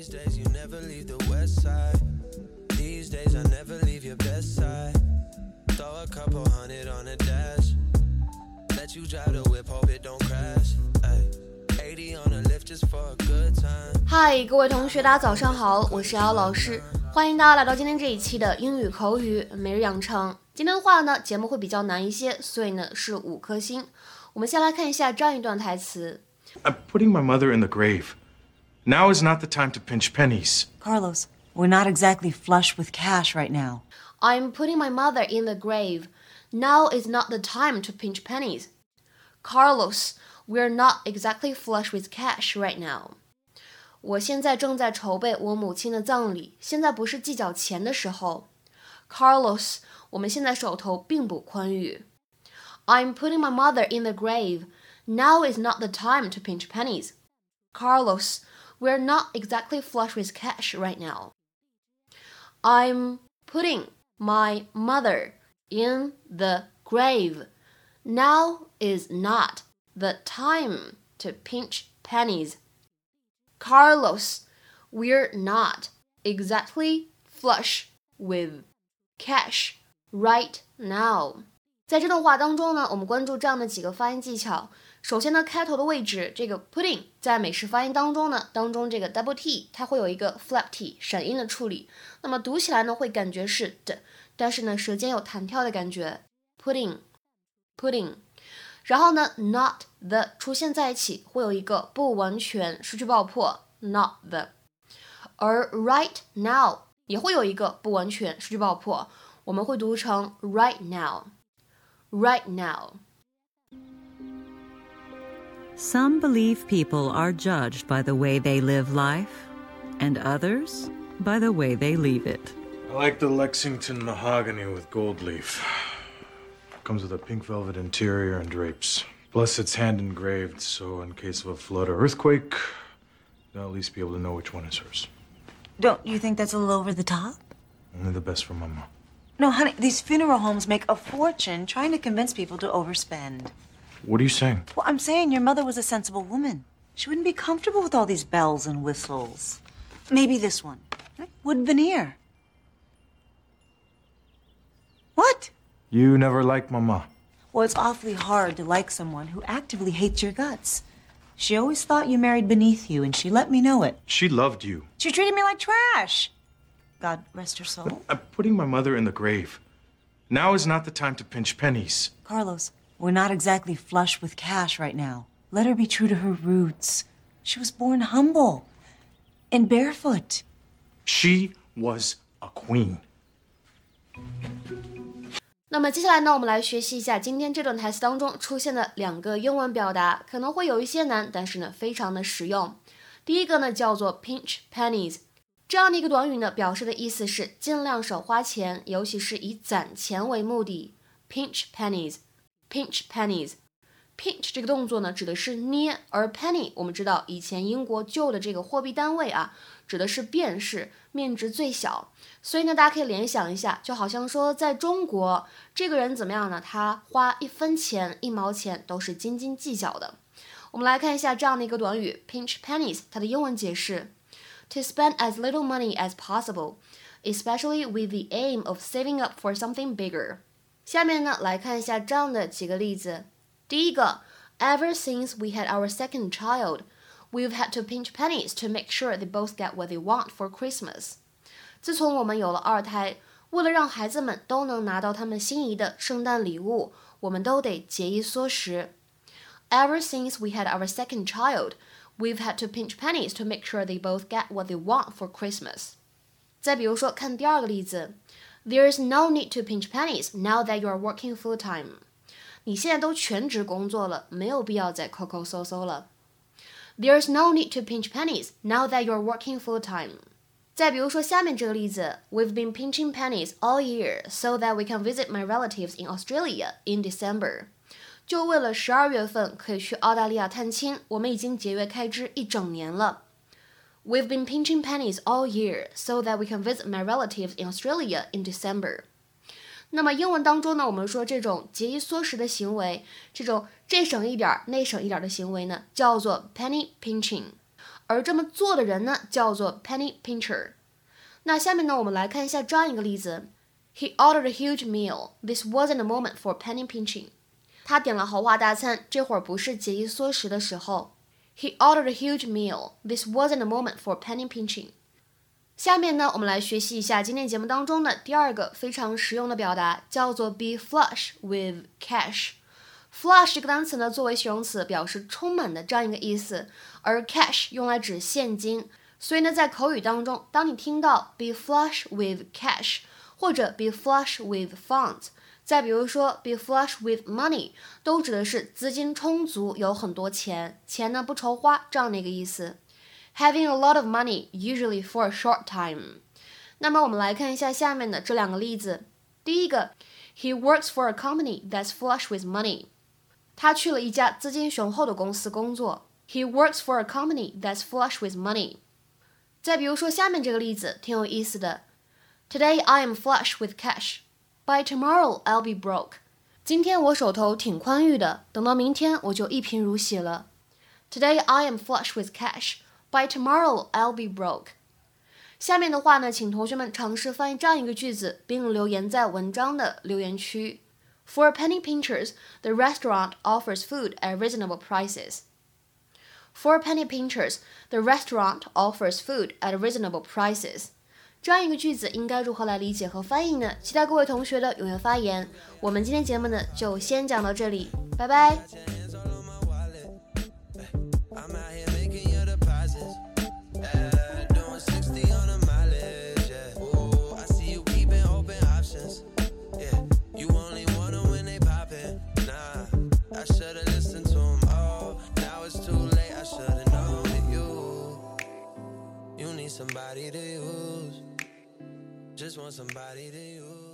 These days you never leave the west side. These days I never leave your best side. Throw a couple hundred on the dash. Let you drive the whip, hope it don't crash. Ay, 80 on a lift just for a good time. 嗨，各位同学，大家早上好，我是姚老师，欢迎大家来到今天这一期的英语口语每日养成。今天的话呢，节目会比较难一些，所以呢是五颗星。我们先来看一下这样一段台词。 I'm putting my mother in the grave. Now is not the time to pinch pennies. Carlos, we're not exactly flush with cash right now. I'm putting my mother in the grave. Now is not the time to pinch pennies. Carlos, we're not exactly flush with cash right now. 我现在正在筹备我母亲的葬礼，现在不是计较钱的时候。Carlos，我们现在手头并不宽裕。I'm putting my mother in the grave. Now is not the time to pinch pennies. Carlos, we're not exactly flush with cash right now. I'm putting my mother in the grave. Now is not the time to pinch pennies. Carlos, we're not exactly flush with cash right now. 在这段话当中呢，我们关注这样的几个发音技巧。 首先呢，开头的位置，这个 pudding 在美式发音当中呢，当中这个 double t 它会有一个 flap t 闪音的处理，那么读起来呢会感觉是的，但是呢舌尖有弹跳的感觉，pudding pudding。然后呢，not the 出现在一起会有一个不完全失去爆破，not the。而 right now 也会有一个不完全失去爆破，我们会读成 right now，right now。Some believe people are judged by the way they live life, and others by the way they leave it. I like the Lexington mahogany with gold leaf. Comes with a pink velvet interior and drapes. Plus, it's hand engraved, so in case of a flood or earthquake, they'll at least be able to know which one is hers. Don't you think that's a little over the top? Only the best for Mama. No, honey, these funeral homes make a fortune trying to convince people to overspend. What are you saying? Well, I'm saying your mother was a sensible woman. She wouldn't be comfortable with all these bells and whistles. Maybe this one. Wood veneer. What? You never liked Mama. Well, it's awfully hard to like someone who actively hates your guts. She always thought you married beneath you, and she let me know it. She loved you. She treated me like trash. God rest her soul. I'm putting my mother in the grave. Now is not the time to pinch pennies. Carlos, we're not exactly flush with cash right now. Let her be true to her roots. She was born humble and barefoot. She was a queen. 那么接下来呢，我们来学习一下今天这段台词当中出现的两个英文表达，可能会有一些难，但是呢，非常的实用。第一个呢叫做 pinch pennies，这样的一个短语呢，表示的意思是尽量少花钱，尤其是以攒钱为目的。pinch Pinch pennies。pinch 这个动作呢，指的是捏，而 penny 我们知道以前英国旧的这个货币单位啊，指的是便士，面值最小。所以呢，大家可以联想一下，就好像说在中国，这个人怎么样呢？他花一分钱、一毛钱都是斤斤计较的。我们来看一下这样的一个短语 pinch pennies，它的英文解释：to spend as little money as possible, especially with the aim of saving up for something bigger。下面呢，来看一下这样的几个例子。第一个，Ever since we had our second child, we've had to pinch pennies to make sure they both get what they want for Christmas。自从我们有了二胎，为了让孩子们都能拿到他们心仪的圣诞礼物，我们都得节衣缩食。Ever since we had our second child, we've had to pinch pennies to make sure they both get what they want for Christmas。再比如说，看第二个例子 ，There's no need to pinch pennies now that you are working full time。你现在都全职工作了，没有必要再抠抠搜搜了。There's no need to pinch pennies now that you're working full time。再比如说下面这个例子，We've been pinching pennies all year so that we can visit my relatives in Australia in December。就为了十二月份可以去澳大利亚探亲，我们已经节约开支一整年了。 We've been pinching pennies all year so that we can visit my relatives in Australia in December。那么英文当中呢，我们说这种节衣缩食的行为，这种这省一点儿那省一点儿的行为呢，叫做 penny pinching。 而这么做的人呢，叫做 penny pincher。那下面呢，我们来看一下这样一个例子：He ordered a huge meal. This wasn't a moment for penny pinching. 他点了豪华大餐，这会儿不是节衣缩食的时候。 He ordered a huge meal. This wasn't a moment for penny pinching. 下面呢，我们来学习一下今天节目当中的第二个非常实用的表达，叫做 be flush with cash。flush 这个单词呢，作为形容词表示充满的这样一个意思，而 cash 用来指现金。所以呢，在口语当中，当你听到 be flush with cash 或者 be flush with funds， 再比如说 be flush with money，都指的是资金充足，有很多钱，钱呢不愁花这样的一个意思。Having a lot of money usually for a short time。那么我们来看一下下面的这两个例子。第一个，He works for a company that's flush with money。他去了一家资金雄厚的公司工作。He works for a company that's flush with money。再比如说下面这个例子挺有意思的。Today I am flush with cash. By tomorrow I'll be broke. 今天我手头挺宽裕的，等到明天我就一贫如洗了。Today I am flush with cash. By tomorrow, I'll be broke. 下面的话呢，请同学们尝试翻译这样一个句子，并留言在文章的留言区。For penny pinchers, the restaurant offers food at reasonable prices. For penny pinchers, the restaurant offers food at reasonable prices. 这样一个句子应该如何来理解和翻译呢？期待各位同学的踊跃发言。我们今天节目呢，就先讲到这里，拜拜。somebody to use. Just want somebody to use.